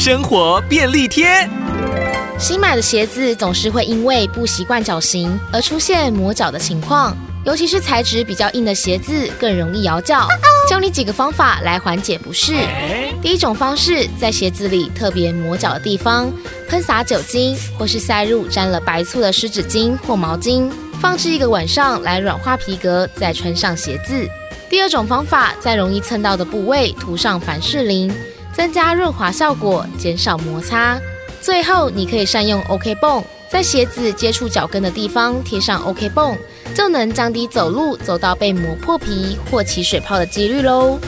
生活便利贴。新买的鞋子总是会因为不习惯脚型而出现磨脚的情况，尤其是材质比较硬的鞋子更容易咬脚。教你几个方法来缓解不适。第一种方式，在鞋子里特别磨脚的地方喷洒酒精，或是塞入沾了白醋的湿纸巾或毛巾，放置一个晚上来软化皮革，再穿上鞋子。第二种方法，在容易蹭到的部位涂上凡士林，增加润滑效果，减少摩擦。最后，你可以善用 OK 绷，在鞋子接触脚跟的地方贴上 OK 绷，就能降低走路走到被磨破皮或起水泡的几率喽。